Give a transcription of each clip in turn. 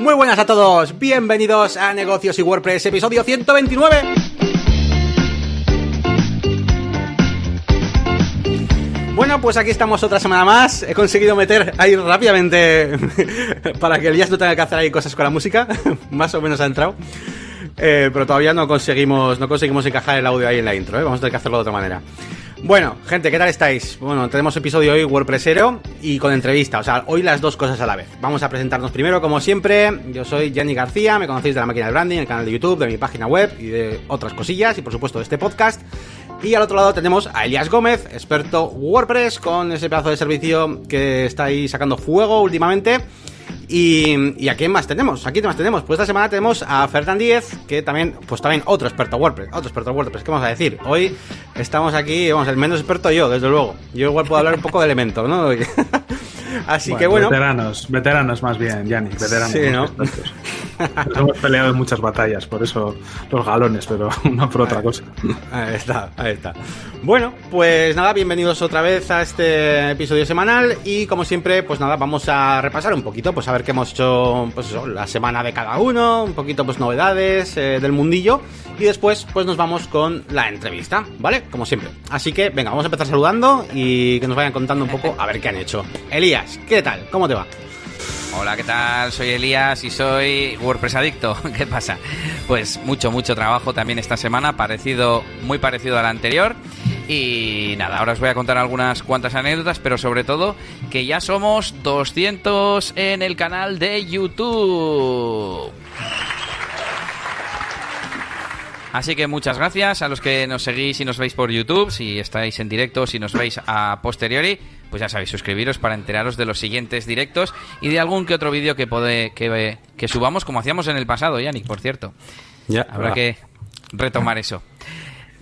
Muy buenas a todos, bienvenidos a Negocios y WordPress, episodio 129. Bueno, pues aquí estamos otra semana más. He conseguido meter ahí rápidamente para que Elías no tenga que hacer ahí cosas con la música. más o menos ha entrado. Eh, pero todavía no conseguimos, no conseguimos encajar el audio ahí en la intro, ¿eh? vamos a tener que hacerlo de otra manera. Bueno, gente, ¿qué tal estáis? Bueno, tenemos episodio hoy WordPressero y con entrevista, o sea, hoy las dos cosas a la vez. Vamos a presentarnos primero, como siempre, yo soy Jenny García, me conocéis de la máquina de branding, el canal de YouTube, de mi página web y de otras cosillas y por supuesto de este podcast. Y al otro lado tenemos a Elias Gómez, experto WordPress, con ese pedazo de servicio que estáis sacando fuego últimamente. Y, a quién más tenemos? ¿A quién más tenemos? Pues esta semana tenemos a Fernán Díez, que también, pues también otro experto WordPress, otro experto WordPress, ¿qué vamos a decir? Hoy estamos aquí, vamos, el menos experto yo, desde luego. Yo igual puedo hablar un poco de elementos, ¿no? Así que bueno. Veteranos, veteranos más bien, Yannick, veteranos. Sí, ¿no? Nos hemos peleado en muchas batallas, por eso los galones, pero no por otra cosa. Ahí está, ahí está. Bueno, pues nada, bienvenidos otra vez a este episodio semanal y como siempre, pues nada, vamos a repasar un poquito, pues a ver qué hemos hecho, pues eso, la semana de cada uno, un poquito pues novedades eh, del mundillo y después pues nos vamos con la entrevista, ¿vale? Como siempre. Así que venga, vamos a empezar saludando y que nos vayan contando un poco a ver qué han hecho. Elías, ¿qué tal? ¿Cómo te va? Hola, ¿qué tal? Soy Elías y soy WordPress adicto. ¿Qué pasa? Pues mucho, mucho trabajo también esta semana, parecido, muy parecido al anterior. Y nada, ahora os voy a contar algunas cuantas anécdotas, pero sobre todo que ya somos 200 en el canal de YouTube. Así que muchas gracias a los que nos seguís y nos veis por YouTube, si estáis en directo, si nos veis a posteriori, pues ya sabéis, suscribiros para enteraros de los siguientes directos y de algún que otro vídeo que, puede, que, que subamos, como hacíamos en el pasado, Yannick, por cierto. Ya, Habrá que retomar eso.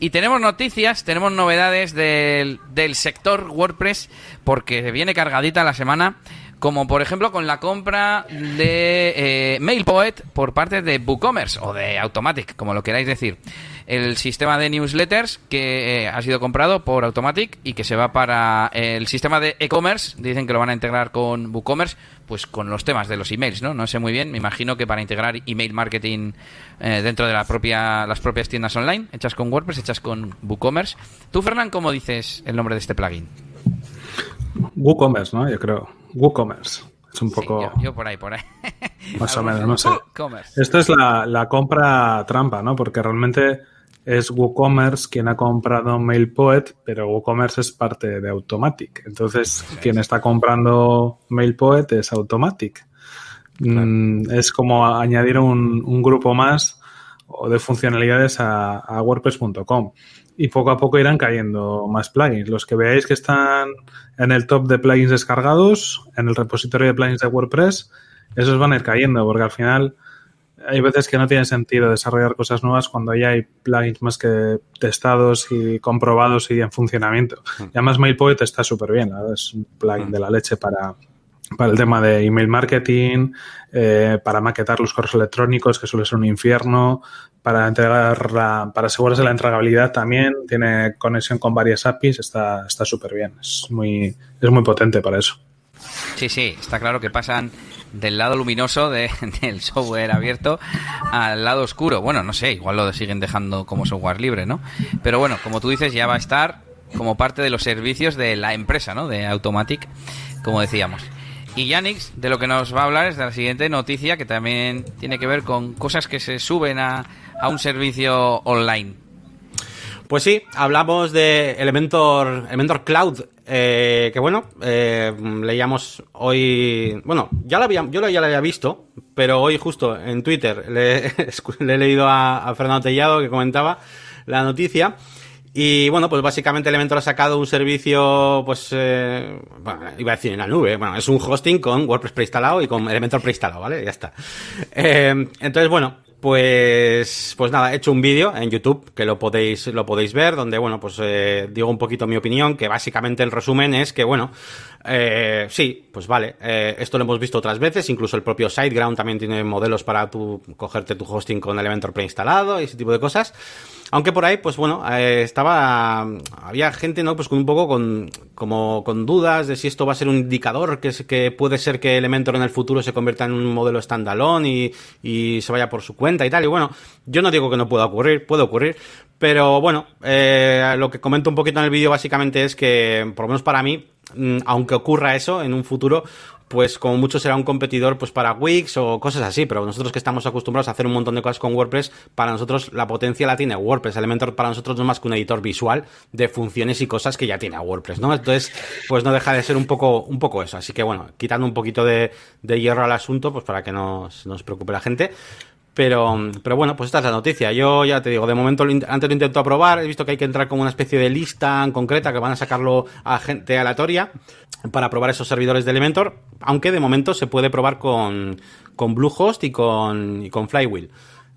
Y tenemos noticias, tenemos novedades del, del sector WordPress, porque viene cargadita la semana como por ejemplo con la compra de eh, MailPoet por parte de WooCommerce o de Automatic, como lo queráis decir. El sistema de newsletters que eh, ha sido comprado por Automatic y que se va para el sistema de e-commerce, dicen que lo van a integrar con WooCommerce, pues con los temas de los emails, ¿no? No sé muy bien, me imagino que para integrar email marketing eh, dentro de las propias tiendas online, hechas con WordPress, hechas con WooCommerce. Tú, Fernán, ¿cómo dices el nombre de este plugin? WooCommerce, ¿no? Yo creo. WooCommerce. Es un poco. yo, por ahí, por ahí. Más o menos, no sé. Esto es la, compra trampa, ¿no? Porque realmente es WooCommerce quien ha comprado MailPoet, pero WooCommerce es parte de Automatic. Entonces, quien está comprando MailPoet es Automatic. Mm, es como añadir un, grupo más de funcionalidades a, a WordPress.com y poco a poco irán cayendo más plugins. Los que veáis que están en el top de plugins descargados, en el repositorio de plugins de WordPress, esos van a ir cayendo, porque al final hay veces que no tiene sentido desarrollar cosas nuevas cuando ya hay plugins más que testados y comprobados y en funcionamiento. Mm. Y además MailPoet está súper bien, es un plugin mm. de la leche para, para el tema de email marketing, eh, para maquetar los correos electrónicos, que suele ser un infierno, para entregar para asegurarse la entregabilidad también, tiene conexión con varias APIs, está súper bien, es muy, es muy potente para eso. Sí, sí, está claro que pasan del lado luminoso del software abierto al lado oscuro. Bueno, no sé, igual lo siguen dejando como software libre, ¿no? Pero bueno, como tú dices, ya va a estar como parte de los servicios de la empresa, ¿no? De Automatic, como decíamos. Y Yanix, de lo que nos va a hablar es de la siguiente noticia que también tiene que ver con cosas que se suben a, un servicio online. Pues sí, hablamos de Elementor, Elementor Cloud, eh, que bueno, eh, leíamos hoy, bueno, ya lo había, yo ya lo había visto, pero hoy justo en Twitter le, he leído a, a Fernando Tellado que comentaba la noticia y bueno, pues básicamente Elementor ha sacado un servicio, pues, eh, bueno, iba a decir en la nube, bueno, es un hosting con WordPress preinstalado y con Elementor preinstalado, ¿vale? Ya está. Eh, entonces, bueno, Pues, pues nada, he hecho un vídeo en YouTube que lo podéis, lo podéis ver, donde, bueno, pues eh, digo un poquito mi opinión, que básicamente el resumen es que, bueno, eh, sí, pues vale, eh, esto lo hemos visto otras veces, incluso el propio SiteGround también tiene modelos para tu, cogerte tu hosting con Elementor preinstalado y ese tipo de cosas. Aunque por ahí, pues bueno, eh, estaba, había gente, ¿no? Pues con un poco con, como con dudas de si esto va a ser un indicador, que, es, que puede ser que Elementor en el futuro se convierta en un modelo standalone y, y se vaya por su cuenta y tal. Y bueno, yo no digo que no pueda ocurrir, puede ocurrir, pero bueno, eh, lo que comento un poquito en el vídeo básicamente es que, por lo menos para mí, mm, aunque ocurra eso en un futuro, pues como mucho será un competidor pues para Wix o cosas así, pero nosotros que estamos acostumbrados a hacer un montón de cosas con WordPress, para nosotros la potencia la tiene WordPress. Elementor para nosotros no es más que un editor visual de funciones y cosas que ya tiene WordPress, ¿no? Entonces, pues no deja de ser un poco, un poco eso. Así que bueno, quitando un poquito de, hierro al asunto, pues para que no nos preocupe la gente. Pero, pero bueno, pues esta es la noticia. Yo ya te digo, de momento antes lo intento aprobar, he visto que hay que entrar como una especie de lista en concreta que van a sacarlo a gente aleatoria para probar esos servidores de Elementor, aunque de momento se puede probar con, con Bluehost y con, y con Flywheel.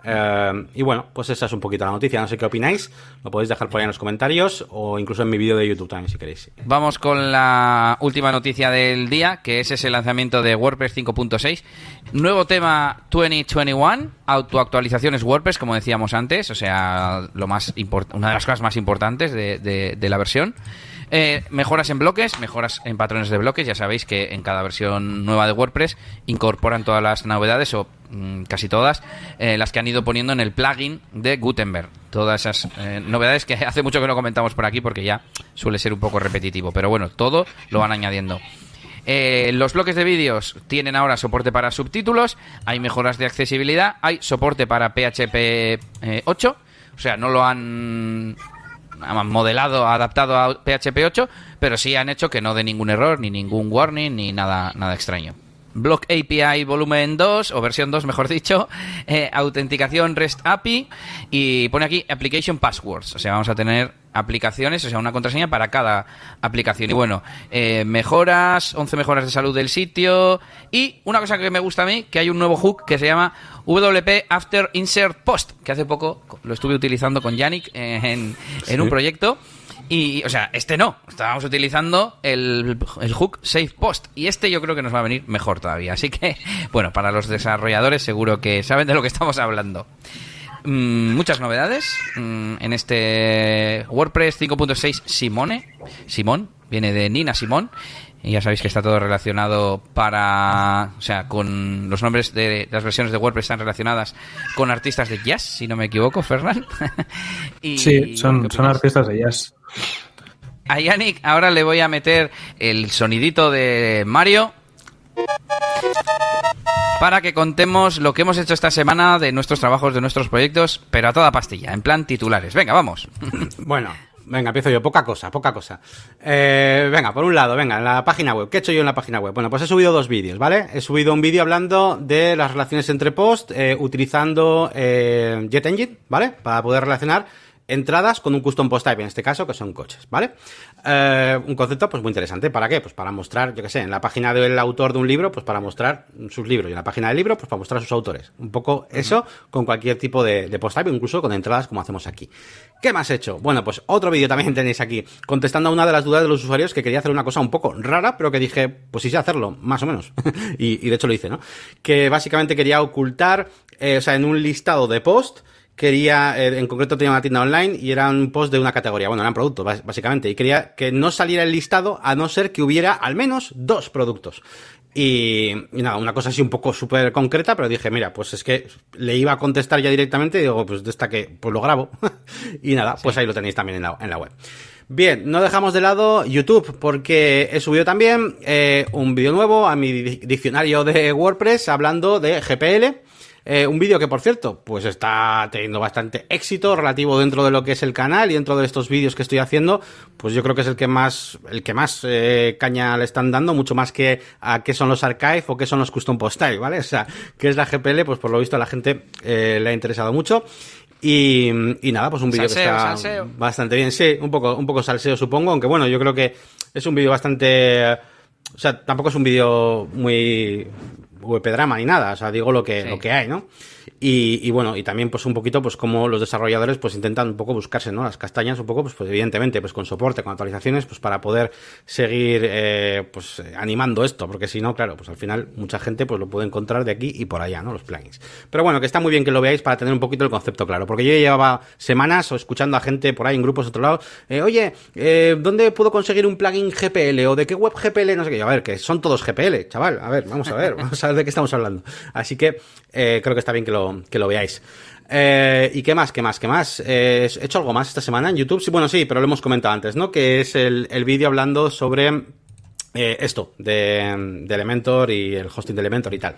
Eh, y bueno, pues esa es un poquito la noticia. No sé qué opináis. Lo podéis dejar por ahí en los comentarios o incluso en mi vídeo de YouTube también, si queréis. Vamos con la última noticia del día, que es ese lanzamiento de WordPress 5.6. Nuevo tema 2021, autoactualizaciones WordPress, como decíamos antes, o sea, lo más una de las cosas más importantes de la versión. Eh, mejoras en bloques, mejoras en patrones de bloques. Ya sabéis que en cada versión nueva de WordPress incorporan todas las novedades o mm, casi todas eh, las que han ido poniendo en el plugin de Gutenberg. Todas esas eh, novedades que hace mucho que no comentamos por aquí porque ya suele ser un poco repetitivo. Pero bueno, todo lo van añadiendo. los bloques de vídeos tienen ahora soporte para subtítulos, hay mejoras de accesibilidad, hay soporte para PHP 8, o sea, no lo han modelado, adaptado a PHP 8, pero sí han hecho que no dé ningún error, ni ningún warning, ni nada, nada extraño. Block API volumen 2, o versión 2 mejor dicho, eh, autenticación REST API y pone aquí Application Passwords. O sea, vamos a tener aplicaciones, o sea, una contraseña para cada aplicación. Y bueno, eh, mejoras, 11 mejoras de salud del sitio y una cosa que me gusta a mí, que hay un nuevo hook que se llama WP After Insert Post, que hace poco lo estuve utilizando con Yannick en, en un proyecto. Y, o sea, este no. Estábamos utilizando el, el, hook Save Post. Y este yo creo que nos va a venir mejor todavía. Así que, bueno, para los desarrolladores seguro que saben de lo que estamos hablando. Mm, muchas novedades mm, en este WordPress 5.6 Simone. Simón, viene de Nina Simón. Y ya sabéis que está todo relacionado para. O sea, con los nombres de las versiones de WordPress están relacionadas con artistas de jazz, si no me equivoco, Fernán. sí, son, son artistas de jazz. A Yannick ahora le voy a meter el sonidito de Mario para que contemos lo que hemos hecho esta semana de nuestros trabajos, de nuestros proyectos, pero a toda pastilla, en plan titulares. Venga, vamos. Bueno, Venga, empiezo yo. Poca cosa, poca cosa. Eh, venga, por un lado, venga, en la página web. ¿Qué he hecho yo en la página web? Bueno, pues he subido dos vídeos, ¿vale? He subido un vídeo hablando de las relaciones entre post eh, utilizando eh, JetEngine, ¿vale? Para poder relacionar entradas con un custom post type, en este caso, que son coches, ¿vale? Eh, un concepto, pues muy interesante. ¿Para qué? Pues para mostrar, yo qué sé, en la página del autor de un libro, pues para mostrar sus libros, y en la página del libro, pues para mostrar sus autores. Un poco eso con cualquier tipo de, de post type, incluso con entradas como hacemos aquí. ¿Qué más he hecho? Bueno, pues otro vídeo también tenéis aquí, contestando a una de las dudas de los usuarios que quería hacer una cosa un poco rara, pero que dije, pues sí sé hacerlo, más o menos. y, de hecho lo hice, ¿no? Que básicamente quería ocultar, eh, o sea, en un listado de post, quería, eh, en concreto tenía una tienda online y era un post de una categoría, bueno, eran productos básicamente, y quería que no saliera el listado a no ser que hubiera al menos dos productos. Y, nada, una cosa así un poco súper concreta, pero dije, mira, pues es que le iba a contestar ya directamente y digo, pues de esta que, pues lo grabo. y nada, pues ahí lo tenéis también en la, en la web. Bien, no dejamos de lado YouTube porque he subido también eh, un vídeo nuevo a mi diccionario de WordPress hablando de GPL eh, un vídeo que, por cierto, pues está teniendo bastante éxito relativo dentro de lo que es el canal y dentro de estos vídeos que estoy haciendo, pues yo creo que es el que más, el que más eh, caña le están dando, mucho más que a qué son los archive o qué son los custom post type, ¿vale? O sea, qué es la GPL, pues por lo visto a la gente eh, le ha interesado mucho. Y, y nada, pues un vídeo que está bastante bien, sí, un poco, un poco salseo supongo, aunque bueno, yo creo que es un vídeo bastante, o sea, tampoco es un vídeo muy drama ni nada, o sea, digo lo que, lo que hay, ¿no? Y, bueno, y también pues un poquito pues como los desarrolladores pues intentan un poco buscarse, ¿no? Las castañas un poco pues, pues evidentemente pues con soporte, con actualizaciones pues para poder seguir eh, pues animando esto, porque si no, claro, pues al final mucha gente pues lo puede encontrar de aquí y por allá, ¿no? Los plugins. Pero bueno, que está muy bien que lo veáis para tener un poquito el concepto claro, porque yo llevaba semanas o escuchando a gente por ahí en grupos de otro lado, eh, oye, eh, ¿dónde puedo conseguir un plugin GPL o de qué web GPL? No sé qué, a ver, que son todos GPL, chaval, a ver, vamos a ver, vamos a ver de qué estamos hablando. Así que creo que está bien que lo que lo veáis. Eh, ¿Y qué más? ¿Qué más? ¿Qué más? Eh, ¿He hecho algo más esta semana en YouTube? Sí, bueno, sí, pero lo hemos comentado antes, ¿no? Que es el, el vídeo hablando sobre eh, esto de, de, Elementor y el hosting de Elementor y tal.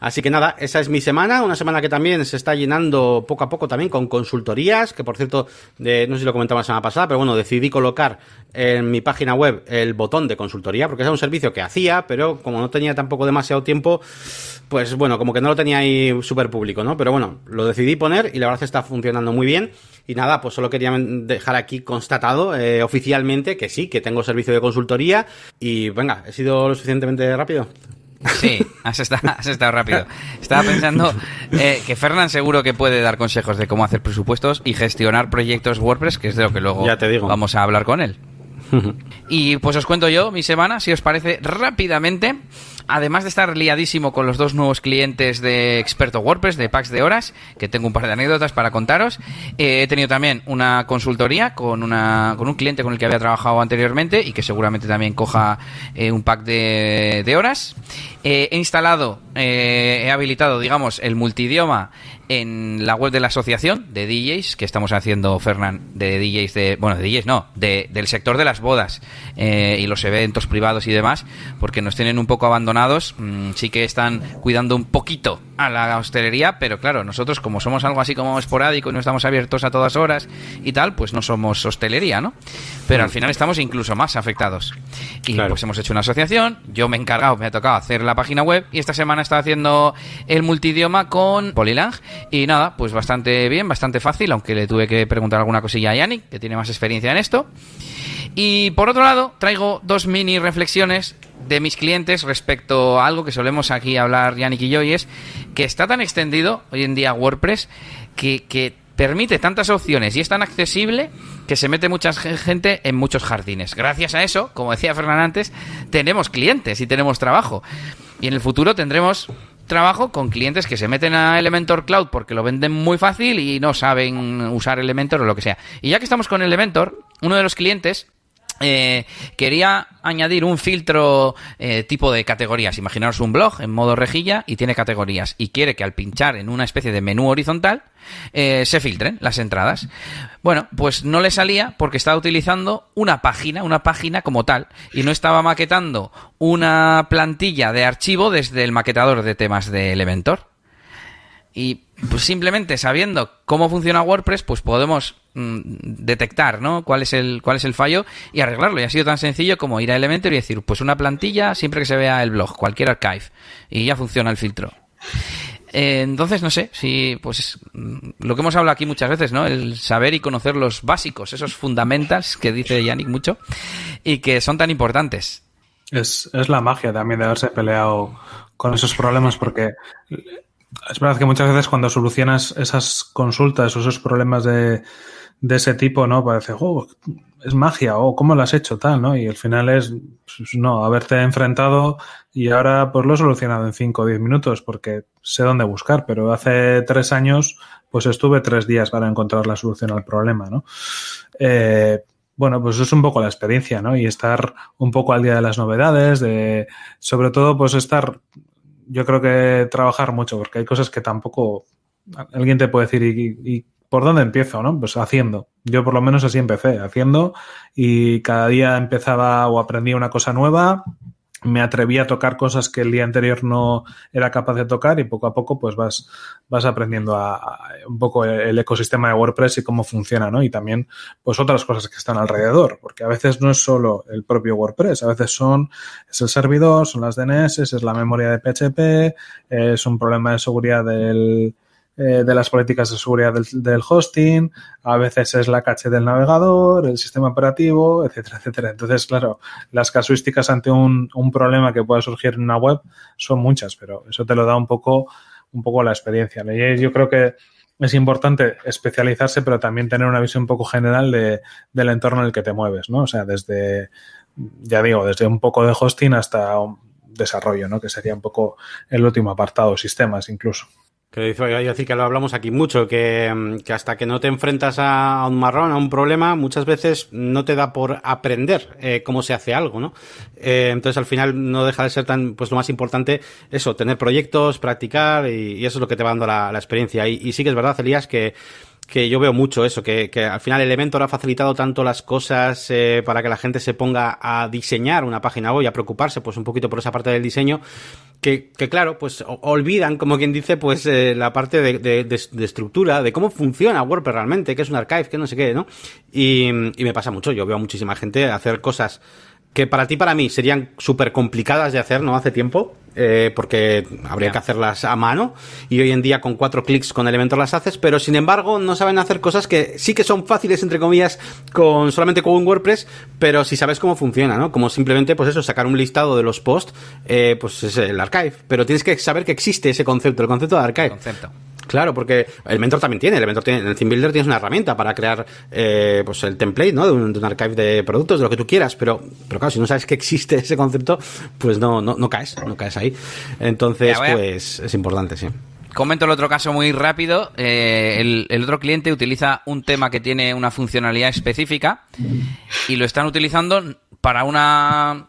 Así que nada, esa es mi semana, una semana que también se está llenando poco a poco también con consultorías, que por cierto, no sé si lo comentaba la semana pasada, pero bueno, decidí colocar en mi página web el botón de consultoría, porque es un servicio que hacía, pero como no tenía tampoco demasiado tiempo, pues bueno, como que no lo tenía ahí súper público, ¿no? Pero bueno, lo decidí poner y la verdad está funcionando muy bien. Y nada, pues solo quería dejar aquí constatado eh, oficialmente que sí, que tengo servicio de consultoría y venga, he sido lo suficientemente rápido. Sí, has estado, has estado rápido. Estaba pensando eh, que Fernán seguro que puede dar consejos de cómo hacer presupuestos y gestionar proyectos WordPress, que es de lo que luego ya te digo. vamos a hablar con él. y pues os cuento yo mi semana, si os parece, rápidamente además de estar liadísimo con los dos nuevos clientes de Experto WordPress, de Packs de Horas, que tengo un par de anécdotas para contaros, eh, he tenido también una consultoría con, una, con un cliente con el que había trabajado anteriormente y que seguramente también coja eh, un pack de, de horas. Eh, he instalado, he habilitado, digamos, el multidioma en la web de la asociación de DJs que estamos haciendo, Fernán, de DJs de, bueno, de DJs no, de, del sector de las bodas y los eventos privados y demás, porque nos tienen un poco abandonados Mm, sí que están cuidando un poquito a la hostelería, pero claro, nosotros como somos algo así como esporádico y no estamos abiertos a todas horas y tal, pues no somos hostelería, ¿no? Pero al mm. final estamos incluso más afectados. Y pues hemos hecho una asociación, yo me he encargado, me ha tocado hacer la página web y esta semana está haciendo el multidioma con Polylang y nada, pues bastante bien, bastante fácil, aunque le tuve que preguntar alguna cosilla a Yannick, que tiene más experiencia en esto. Y por otro lado, traigo dos mini reflexiones de mis clientes respecto a algo que solemos aquí hablar Yannick y yo, y es que está tan extendido hoy en día WordPress que, permite tantas opciones y es tan accesible que se mete mucha gente en muchos jardines. Gracias a eso, como decía Fernán antes, tenemos clientes y tenemos trabajo. Y en el futuro tendremos trabajo con clientes que se meten a Elementor Cloud porque lo venden muy fácil y no saben usar Elementor o lo que sea. Y ya que estamos con Elementor, uno de los clientes eh, quería añadir un filtro eh, tipo de categorías. Imaginaros un blog en modo rejilla y tiene categorías. Y quiere que al pinchar en una especie de menú horizontal eh, se filtren las entradas. Bueno, pues no le salía porque estaba utilizando una página, una página como tal. Y no estaba maquetando una plantilla de archivo desde el maquetador de temas de Elementor. Y pues simplemente sabiendo cómo funciona WordPress, pues podemos mm, detectar, ¿no? Cuál es el cuál es el fallo y arreglarlo. Y ha sido tan sencillo como ir a Elementor y decir, pues una plantilla siempre que se vea el blog, cualquier archive y ya funciona el filtro. Eh, entonces, no sé, si, pues, mm, lo que hemos hablado aquí muchas veces, ¿no? El saber y conocer los básicos, esos fundamentals que dice Yannick mucho y que son tan importantes. Es, es la magia también de haberse peleado con esos problemas porque es verdad que muchas veces cuando solucionas esas consultas o esos problemas de, ese tipo, ¿no? Parece, oh, es magia, o oh, cómo lo has hecho, tal, ¿no? Y al final es, pues, no, haberte enfrentado y ahora pues lo he solucionado en 5 o 10 minutos porque sé dónde buscar, pero hace tres años pues estuve tres días para encontrar la solución al problema, ¿no? Eh, bueno, pues es un poco la experiencia, ¿no? Y estar un poco al día de las novedades, de, sobre todo, pues estar yo creo que trabajar mucho, porque hay cosas que tampoco alguien te puede decir, ¿y, por dónde empiezo? ¿no? Pues haciendo. Yo por lo menos así empecé, haciendo, y cada día empezaba o aprendía una cosa nueva, me atreví a tocar cosas que el día anterior no era capaz de tocar y poco a poco pues vas, vas aprendiendo a, un poco el ecosistema de WordPress y cómo funciona, ¿no? Y también pues otras cosas que están alrededor, porque a veces no es solo el propio WordPress, a veces son, es el servidor, son las DNS, es la memoria de PHP, es un problema de seguridad del, eh, de las políticas de seguridad del, hosting, a veces es la caché del navegador, el sistema operativo, etcétera, etcétera. Entonces, claro, las casuísticas ante un, un problema que pueda surgir en una web son muchas, pero eso te lo da un poco, un poco la experiencia. Y yo creo que es importante especializarse, pero también tener una visión un poco general de, del entorno en el que te mueves, ¿no? O sea, desde, ya digo, desde un poco de hosting hasta un desarrollo, ¿no? Que sería un poco el último apartado, sistemas incluso. Que decir que lo hablamos aquí mucho, que, que, hasta que no te enfrentas a un marrón, a un problema, muchas veces no te da por aprender eh, cómo se hace algo, ¿no? Eh, entonces al final no deja de ser tan, pues lo más importante, eso, tener proyectos, practicar y, eso es lo que te va dando la, la experiencia. Y, y sí que es verdad, Elías, que que yo veo mucho eso, que, que al final Elementor ha facilitado tanto las cosas eh, para que la gente se ponga a diseñar una página web y a preocuparse pues un poquito por esa parte del diseño, que, que claro, pues olvidan, como quien dice, pues eh, la parte de, de, de, estructura, de cómo funciona WordPress realmente, que es un archive, que no sé qué, ¿no? Y, y me pasa mucho, yo veo a muchísima gente hacer cosas que para ti, para mí, serían súper complicadas de hacer, ¿no? Hace tiempo, eh, porque habría que hacerlas a mano, y hoy en día con cuatro clics con Elementor las haces, pero sin embargo no saben hacer cosas que sí que son fáciles, entre comillas, con solamente con un WordPress, pero si sabes cómo funciona, ¿no? Como simplemente, pues eso, sacar un listado de los posts, eh, pues es el archive, pero tienes que saber que existe ese concepto, el concepto de archive. Concepto. Claro, porque el mentor también tiene, el mentor tiene, en el Theme Builder tienes una herramienta para crear eh, pues el template, ¿no? De un, de un, archive de productos, de lo que tú quieras, pero, pero claro, si no sabes que existe ese concepto, pues no, no, no caes, no caes ahí. Entonces, pues es importante, sí. Comento el otro caso muy rápido. Eh, el, el, otro cliente utiliza un tema que tiene una funcionalidad específica y lo están utilizando para una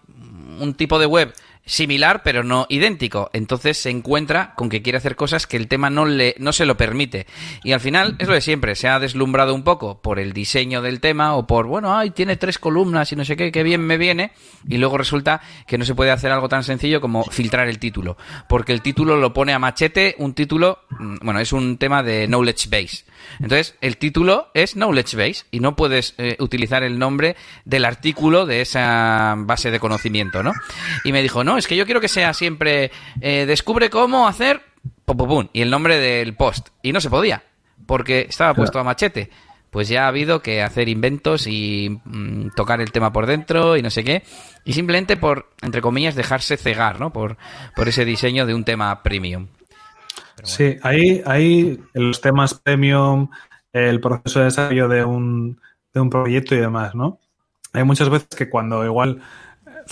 un tipo de web similar pero no idéntico. Entonces se encuentra con que quiere hacer cosas que el tema no le no se lo permite. Y al final es lo de siempre, se ha deslumbrado un poco por el diseño del tema o por, bueno, ay, tiene tres columnas y no sé qué, qué bien me viene. Y luego resulta que no se puede hacer algo tan sencillo como filtrar el título, porque el título lo pone a machete, un título, mm, bueno, es un tema de knowledge base. Entonces, el título es Knowledge Base y no puedes eh, utilizar el nombre del artículo de esa base de conocimiento, ¿no? Y me dijo, no, es que yo quiero que sea siempre eh, descubre cómo hacer pum, pum, pum, y el nombre del post. Y no se podía, porque estaba puesto a machete. Pues ya ha habido que hacer inventos y mm, tocar el tema por dentro y no sé qué. Y simplemente por, entre comillas, dejarse cegar, ¿no? Por, por ese diseño de un tema premium. Sí, ahí, ahí los temas premium, el proceso de desarrollo de un, de un proyecto y demás, ¿no? Hay muchas veces que cuando igual,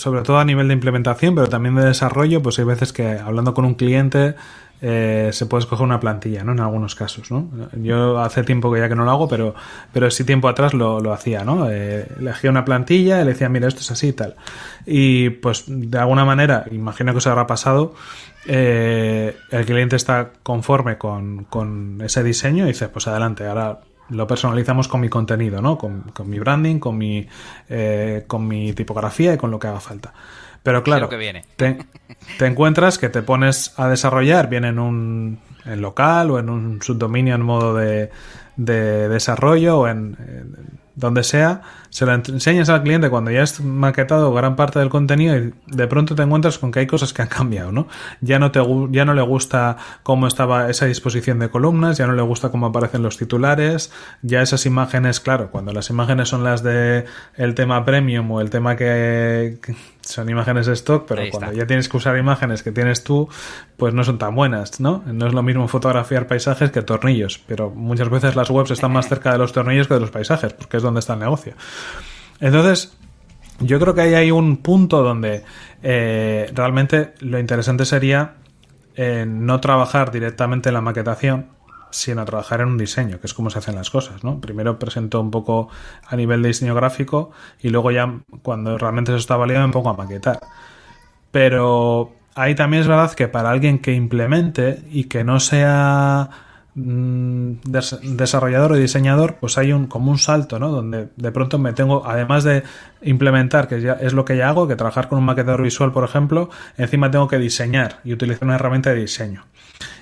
sobre todo a nivel de implementación, pero también de desarrollo, pues hay veces que hablando con un cliente eh, se puede escoger una plantilla, ¿no? En algunos casos, ¿no? Yo hace tiempo que ya que no lo hago, pero, pero sí tiempo atrás lo, lo hacía, ¿no? Eh, elegía una plantilla le decía, mira, esto es así y tal. Y pues de alguna manera, imagino que os habrá pasado, eh, el cliente está conforme con, con, ese diseño y dice, pues adelante, ahora lo personalizamos con mi contenido, ¿no? Con, con mi branding, con mi, eh, con mi tipografía y con lo que haga falta. Pero claro, que viene. Te, te, encuentras que te pones a desarrollar bien en un en local o en un subdominio en modo de, de desarrollo o en, en donde sea, se lo enseñas al cliente cuando ya has maquetado gran parte del contenido y de pronto te encuentras con que hay cosas que han cambiado, ¿no? Ya no, te, ya no le gusta cómo estaba esa disposición de columnas, ya no le gusta cómo aparecen los titulares, ya esas imágenes, claro, cuando las imágenes son las de el tema premium o el tema que son imágenes de stock, pero cuando ya tienes que usar imágenes que tienes tú, pues no son tan buenas, ¿no? No es lo mismo fotografiar paisajes que tornillos, pero muchas veces las webs están más cerca de los tornillos que de los paisajes, porque es donde está el negocio. Entonces, yo creo que ahí hay un punto donde eh, realmente lo interesante sería eh, no trabajar directamente en la maquetación, sino trabajar en un diseño, que es como se hacen las cosas, ¿no? Primero presento un poco a nivel de diseño gráfico y luego ya cuando realmente eso está validado me pongo a maquetar. Pero ahí también es verdad que para alguien que implemente y que no sea Mm, desarrollador o diseñador, pues hay un como un salto, ¿no? Donde de pronto me tengo, además de implementar, que ya es lo que ya hago, que trabajar con un maquetador visual, por ejemplo, encima tengo que diseñar y utilizar una herramienta de diseño.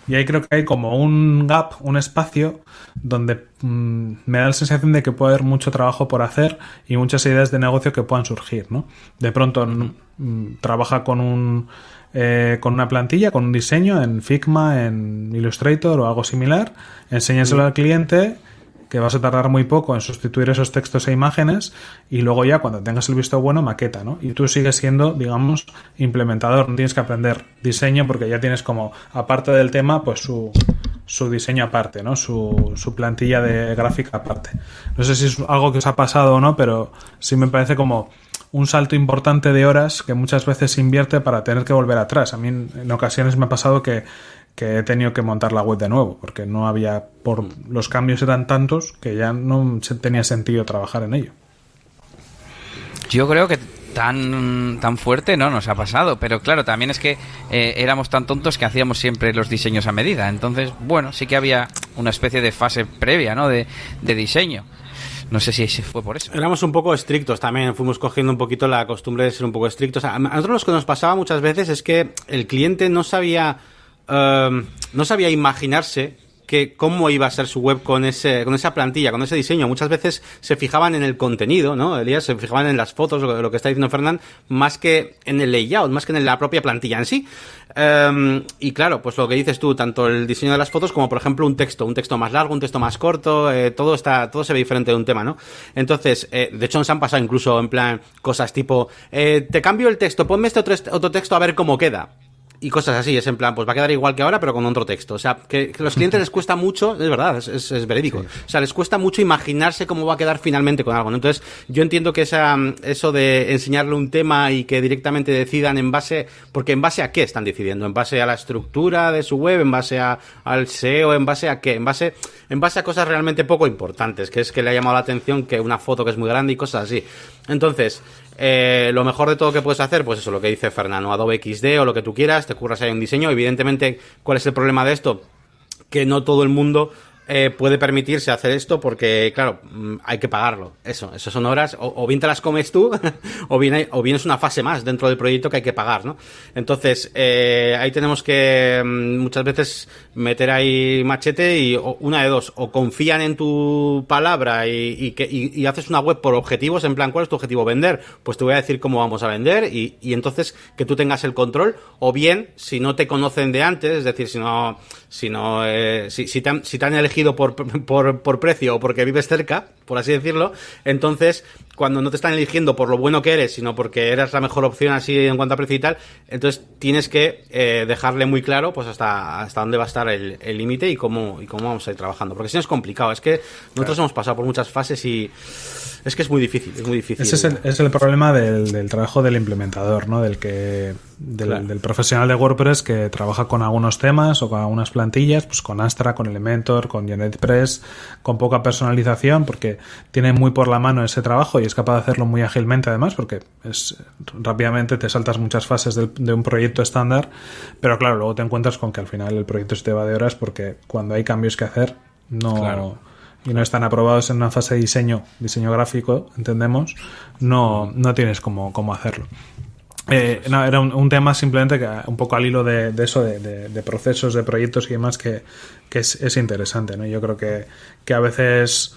Y ahí creo que hay como un gap, un espacio donde mmm, me da la sensación de que puede haber mucho trabajo por hacer y muchas ideas de negocio que puedan surgir, ¿no? De pronto mmm, trabaja con un eh, con una plantilla, con un diseño en Figma, en Illustrator o algo similar, enséñaselo al cliente que vas a tardar muy poco en sustituir esos textos e imágenes y luego ya cuando tengas el visto bueno maqueta, ¿no? Y tú sigues siendo, digamos, implementador, no tienes que aprender diseño porque ya tienes como, aparte del tema, pues su, su diseño aparte, ¿no? Su, su plantilla de gráfica aparte. No sé si es algo que os ha pasado o no, pero sí me parece como un salto importante de horas que muchas veces se invierte para tener que volver atrás. A mí en ocasiones me ha pasado que que he tenido que montar la web de nuevo, porque no había, por los cambios eran tantos que ya no tenía sentido trabajar en ello. Yo creo que tan, tan fuerte no nos ha pasado, pero claro, también es que eh, éramos tan tontos que hacíamos siempre los diseños a medida, entonces, bueno, sí que había una especie de fase previa, ¿no? De, de diseño. No sé si fue por eso. Éramos un poco estrictos también, fuimos cogiendo un poquito la costumbre de ser un poco estrictos. A nosotros lo que nos pasaba muchas veces es que el cliente no sabía Em, no sabía imaginarse que cómo iba a ser su web con ese con esa plantilla, con ese diseño. Muchas veces se fijaban en el contenido, ¿no? Elías se fijaban en las fotos, lo, lo que está diciendo Fernán, más que en el layout, más que en la propia plantilla en sí. Em, y claro, pues lo que dices tú, tanto el diseño de las fotos como por ejemplo un texto, un texto más largo, un texto más corto, eh, todo está, todo se ve diferente de un tema, ¿no? Entonces, eh, de hecho nos han pasado incluso en plan cosas tipo, eh, te cambio el texto, ponme este otro, otro texto a ver cómo queda y cosas así. Es en plan, pues va a quedar igual que ahora, pero con otro texto. O sea, que, a los clientes les cuesta mucho, es verdad, es, es, verídico. O sea, les cuesta mucho imaginarse cómo va a quedar finalmente con algo. Entonces, yo entiendo que esa, eso de enseñarle un tema y que directamente decidan en base, porque en base a qué están decidiendo, en base a la estructura de su web, en base a, al SEO, en base a qué, en base, en base a cosas realmente poco importantes, que es que le ha llamado la atención que una foto que es muy grande y cosas así. Entonces, eh, lo mejor de todo que puedes hacer, pues eso, lo que dice Fernando, Adobe XD o lo que tú quieras, te curras ahí un diseño. Evidentemente, ¿cuál es el problema de esto? Que no todo el mundo eh, puede permitirse hacer esto porque, claro, mm, hay que pagarlo. Eso, eso son horas, o, bien te las comes tú, o bien, o bien es una fase más dentro del proyecto que hay que pagar, ¿no? Entonces, eh, ahí tenemos que mm, muchas veces meter ahí machete y una de dos, o confían en tu palabra y, y, que, y, haces una web por objetivos, en plan, ¿cuál es tu objetivo? Vender. Pues te voy a decir cómo vamos a vender y, y entonces que tú tengas el control, o bien, si no te conocen de antes, es decir, si no, si no, eh, si, si, te han, si te han elegido por, por, por precio o porque vives cerca, por así decirlo, entonces cuando no te están eligiendo por lo bueno que eres, sino porque eres la mejor opción así en cuanto a precio y tal, entonces tienes que eh, dejarle muy claro pues hasta, hasta dónde va a estar el límite y cómo, y cómo vamos a ir trabajando. Porque si no es complicado, es que nosotros hemos pasado por muchas fases y es que es muy difícil, es muy difícil. Ese es el, es el problema del, del, trabajo del implementador, ¿no? Del que del, del, profesional de WordPress que trabaja con algunos temas o con algunas plantillas, pues con Astra, con Elementor, con GenetPress, con poca personalización, porque tiene muy por la mano ese trabajo y es capaz de hacerlo muy ágilmente además, porque es rápidamente te saltas muchas fases del, de un proyecto estándar, pero claro, luego te encuentras con que al final el proyecto se te va de horas porque cuando hay cambios que hacer no claro y no están aprobados en una fase de diseño, diseño gráfico, entendemos, no, no tienes cómo, cómo hacerlo. Eh, no, era un, tema simplemente que un poco al hilo de, eso, de, procesos, de proyectos y demás, que, que es, es, interesante, ¿no? Yo creo que, que a veces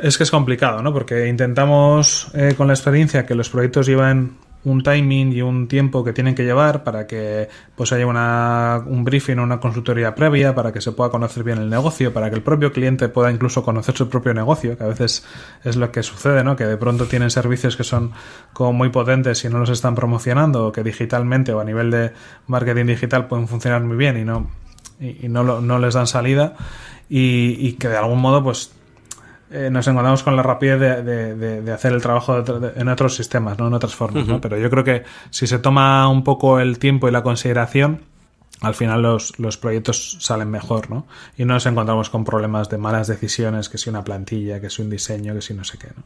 es que es complicado, ¿no? Porque intentamos eh, con la experiencia que los proyectos llevan un timing y un tiempo que tienen que llevar para que pues haya una, un briefing o una consultoría previa para que se pueda conocer bien el negocio, para que el propio cliente pueda incluso conocer su propio negocio, que a veces es lo que sucede, ¿no? Que de pronto tienen servicios que son como muy potentes y no los están promocionando, o que digitalmente o a nivel de marketing digital pueden funcionar muy bien y no, y, no, no les dan salida y, y que de algún modo pues eh, nos encontramos con la rapidez de, hacer el trabajo en otros sistemas, ¿no? en otras formas. ¿no? Pero yo creo que si se toma un poco el tiempo y la consideración, al final los, los proyectos salen mejor, ¿no? Y no nos encontramos con problemas de malas decisiones, que si una plantilla, que si un diseño, que si no sé qué, ¿no?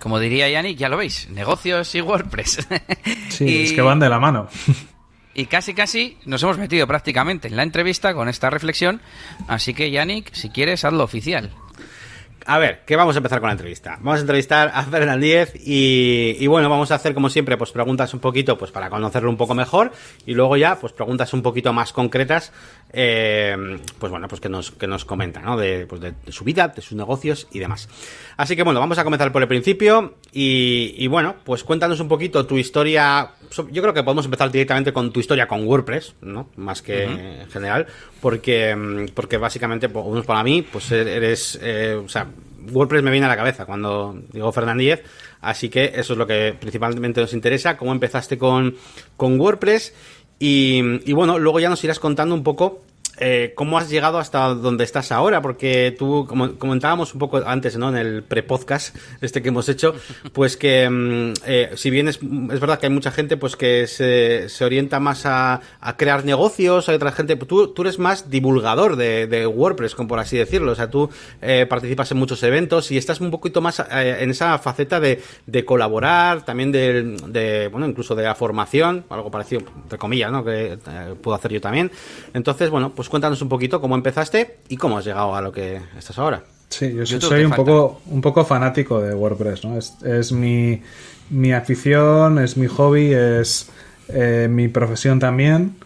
Como diría Yannick, ya lo veis, negocios y WordPress. Sí, es que van de la mano. Y casi casi nos hemos metido prácticamente en la entrevista con esta reflexión, así que Yannick, si quieres, hazlo oficial a ver, que vamos a empezar con la entrevista. Vamos a entrevistar a Fernández y, y bueno, vamos a hacer como siempre, pues preguntas un poquito, pues para conocerlo un poco mejor y luego ya, pues preguntas un poquito más concretas eh, pues bueno, pues que nos, que nos comenta, ¿no? De, pues de, su vida, de sus negocios y demás. Así que bueno, vamos a comenzar por el principio y, bueno, pues cuéntanos un poquito tu historia. Yo creo que podemos empezar directamente con tu historia con WordPress, ¿no? Más que en general, porque, porque básicamente, pues, para mí, pues eres, eh, o sea, WordPress me viene a la cabeza cuando digo Fernández, así que eso es lo que principalmente nos interesa, cómo empezaste con, con WordPress y, y bueno, luego ya nos irás contando un poco eh, ¿cómo has llegado hasta donde estás ahora? Porque tú, como comentábamos un poco antes, ¿no? En el pre-podcast este que hemos hecho, pues que mm, eh, si bien es, es, verdad que hay mucha gente pues que se, se orienta más a, a, crear negocios, hay otra gente, tú, tú eres más divulgador de, de WordPress, como por así decirlo, o sea, tú eh, participas en muchos eventos y estás un poquito más eh, en esa faceta de, de colaborar, también de, de, bueno, incluso de la formación, algo parecido, entre comillas, ¿no? Que puedo hacer yo también. Entonces, bueno, pues pues cuéntanos un poquito cómo empezaste y cómo has llegado a lo que estás ahora. Sí, yo soy, un poco, un poco fanático de WordPress, ¿no? Es, mi, mi, afición, es mi hobby, es eh, mi profesión también.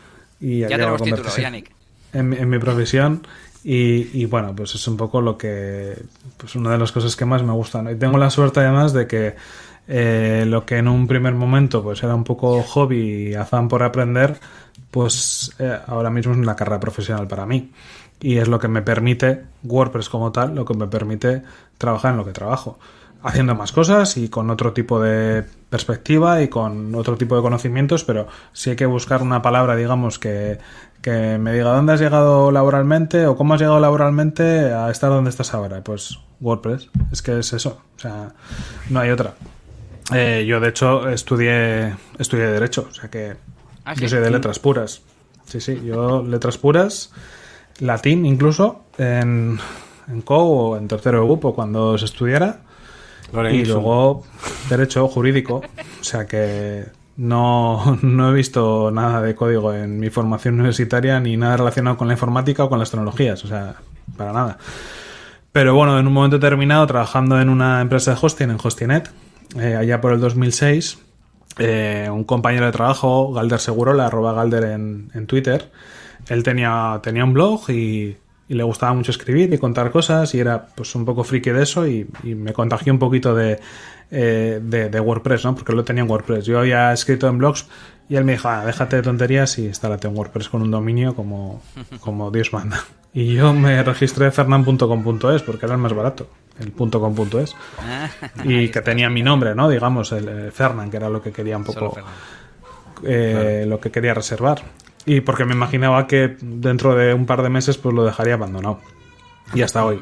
Y ya tenemos título, Yannick. En, mi profesión. Y, bueno, pues es un poco lo que. Pues una de las cosas que más me gustan. Y tengo la suerte además de que eh, lo que en un primer momento pues era un poco hobby y afán por aprender, pues eh, ahora mismo es una carrera profesional para mí. Y es lo que me permite, WordPress como tal, lo que me permite trabajar en lo que trabajo. Haciendo más cosas y con otro tipo de perspectiva y con otro tipo de conocimientos, pero si hay que buscar una palabra, digamos, que, que me diga dónde has llegado laboralmente o cómo has llegado laboralmente a estar donde estás ahora. Pues WordPress, es que es eso, o sea, no hay otra. Eh, yo, de hecho, estudié, estudié Derecho, o sea que yo soy de letras puras. Sí, sí, yo letras puras, latín incluso, en, en CO o en tercero grupo cuando se estudiara. Y luego derecho jurídico. O sea que no, no he visto nada de código en mi formación universitaria ni nada relacionado con la informática o con las tecnologías. O sea, para nada. Pero bueno, en un momento determinado, trabajando en una empresa de hosting, en Hostinet, eh, allá por el 2006, eh, un compañero de trabajo, Galder Seguro, la arroba Galder en, en, Twitter, él tenía, tenía un blog y, le gustaba mucho escribir y contar cosas y era pues un poco friki de eso y, me contagió un poquito de, eh, de, WordPress, ¿no? Porque lo tenía en WordPress. Yo había escrito en blogs y él me dijo, ah, déjate de tonterías y instálate en WordPress con un dominio como, como Dios manda. Y yo me registré fernan.com.es porque era el más barato el .com.es ah, y que tenía mi nombre, ¿no? Digamos, el, eh, Fernan, que era lo que quería un poco eh, lo que quería reservar. Y porque me imaginaba que dentro de un par de meses pues lo dejaría abandonado. Y hasta hoy.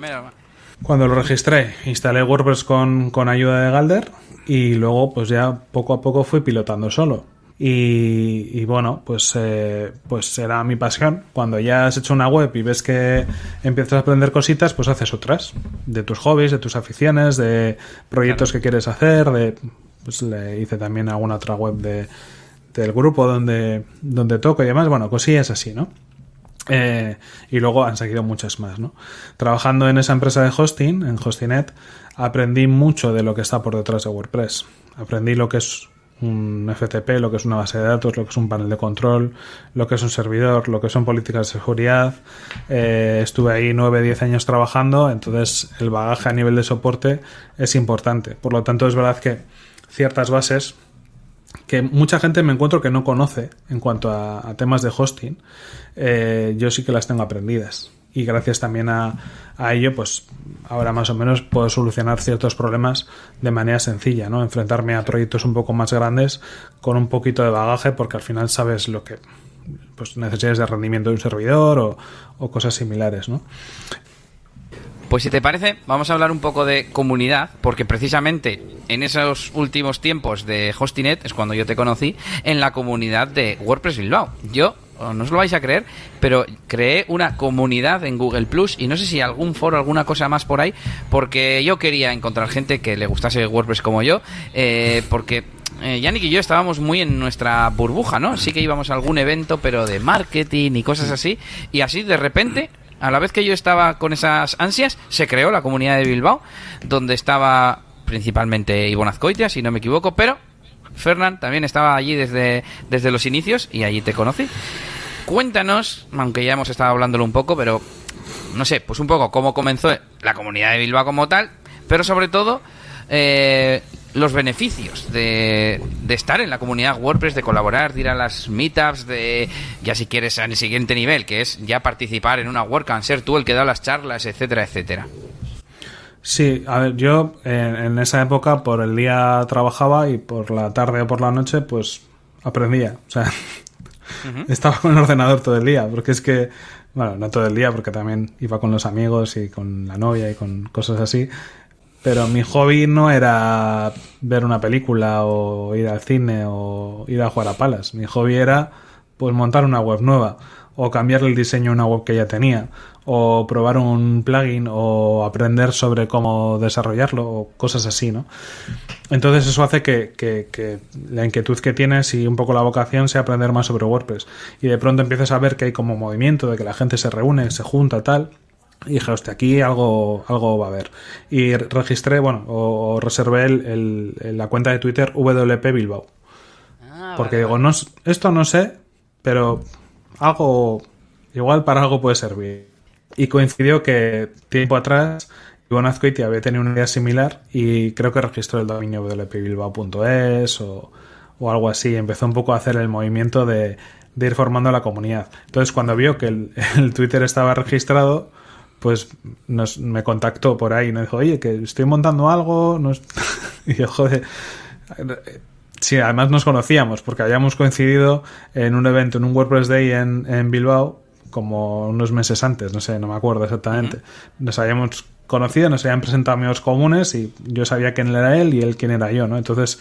Cuando lo registré, instalé WordPress con, con ayuda de Galder y luego pues ya poco a poco fui pilotando solo. Y, bueno, pues, eh, pues era mi pasión. Cuando ya has hecho una web y ves que empiezas a aprender cositas, pues haces otras. De tus hobbies, de tus aficiones, de proyectos que quieres hacer. De, pues le hice también alguna otra web de, del grupo donde, donde toco y demás. Bueno, cosillas así, ¿no? Eh, y luego han seguido muchas más, ¿no? Trabajando en esa empresa de hosting, en Hostinet, aprendí mucho de lo que está por detrás de WordPress. Aprendí lo que es un FTP, lo que es una base de datos, lo que es un panel de control, lo que es un servidor, lo que son políticas de seguridad. Eh, estuve ahí 9, 10 años trabajando, entonces el bagaje a nivel de soporte es importante. Por lo tanto, es verdad que ciertas bases que mucha gente me encuentro que no conoce en cuanto a, temas de hosting, eh, yo sí que las tengo aprendidas y gracias también a, ello, pues ahora más o menos puedo solucionar ciertos problemas de manera sencilla, ¿no? Enfrentarme a proyectos un poco más grandes con un poquito de bagaje porque al final sabes lo que pues necesidades de rendimiento de un servidor o, o cosas similares, ¿no? Pues si te parece, vamos a hablar un poco de comunidad, porque precisamente en esos últimos tiempos de Hostinet es cuando yo te conocí en la comunidad de WordPress Bilbao. Yo no os lo vais a creer, pero creé una comunidad en Google Plus y no sé si algún foro, alguna cosa más por ahí, porque yo quería encontrar gente que le gustase WordPress como yo, eh, porque eh, Yannick y yo estábamos muy en nuestra burbuja, ¿no? Sí que íbamos a algún evento, pero de marketing y cosas así, y así de repente a la vez que yo estaba con esas ansias, se creó la comunidad de Bilbao, donde estaba principalmente Ivonne Azcoitia, si no me equivoco, pero Fernán también estaba allí desde, desde los inicios y allí te conocí. cuéntanos, aunque ya hemos estado hablándolo un poco, pero no sé, pues un poco cómo comenzó la comunidad de Bilbao como tal, pero sobre todo eh, los beneficios de, estar en la comunidad WordPress, de colaborar, de ir a las meetups, de ya si quieres al siguiente nivel, que es ya participar en una WordCamp, ser tú el que da las charlas, etcétera, etcétera. Sí, a ver, yo en, esa época por el día trabajaba y por la tarde o por la noche pues aprendía. O sea, estaba con el ordenador todo el día, porque es que, bueno, no todo el día, porque también iba con los amigos y con la novia y con cosas así, pero mi hobby no era ver una película o ir al cine o ir a jugar a palas. Mi hobby era pues montar una web nueva o cambiar el diseño de una web que ya tenía o probar un plugin o aprender sobre cómo desarrollarlo o cosas así, ¿no? Entonces eso hace que, que, la inquietud que tienes y un poco la vocación sea aprender más sobre WordPress y de pronto empiezas a ver que hay como movimiento de que la gente se reúne, se junta, tal y dije, hostia, aquí algo, algo va a haber. Y registré, bueno, o, reservé el, la cuenta de Twitter WP Bilbao. Ah, Porque digo, no, esto no sé, pero algo, igual para algo puede servir. Y coincidió que tiempo atrás Ivonne Azcoiti había tenido una idea similar y creo que registró el dominio wpbilbao.es o, o algo así. Empezó un poco a hacer el movimiento de, ir formando la comunidad. Entonces, cuando vio que el Twitter estaba registrado, pues nos, me contactó por ahí y me dijo, oye, que estoy montando algo. y yo, joder. Sí, además nos conocíamos porque habíamos coincidido en un evento, en un WordPress Day en, en Bilbao, como unos meses antes, no sé, no me acuerdo exactamente. Nos habíamos conocido, nos habían presentado amigos comunes y yo sabía quién era él y él quién era yo, ¿no? Entonces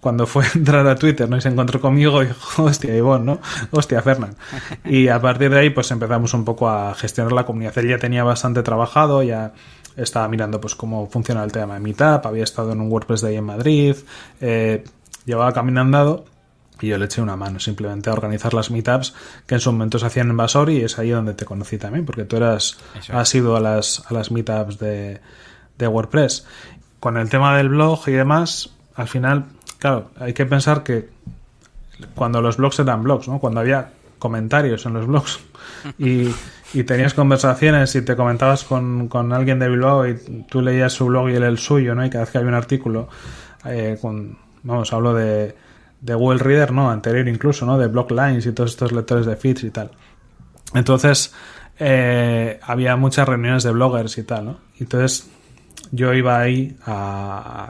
cuando fue a entrar a Twitter, ¿no? Y se encontró conmigo y dijo, hostia, Ivonne, ¿no? Hostia, Fernán. Y a partir de ahí, pues empezamos un poco a gestionar la comunidad. Él ya tenía bastante trabajado, ya estaba mirando pues cómo funciona el tema de Meetup, había estado en un WordPress de ahí en Madrid, eh, llevaba caminando y yo le eché una mano simplemente a organizar las meetups que en su momento se hacían en Basori y es ahí donde te conocí también, porque tú eras, has ido a las, a las meetups de, de WordPress. Con el tema del blog y demás, al final Claro, hay que pensar que cuando los blogs eran blogs, ¿no? Cuando había comentarios en los blogs y, tenías conversaciones y te comentabas con, alguien de Bilbao y tú leías su blog y él el suyo, ¿no? Y cada vez que había un artículo, eh, con, vamos, hablo de, de Google Reader, ¿no? Anterior incluso, ¿no? De Blocklines y todos estos lectores de feeds y tal. Entonces, eh, había muchas reuniones de bloggers y tal, ¿no? Entonces, yo iba ahí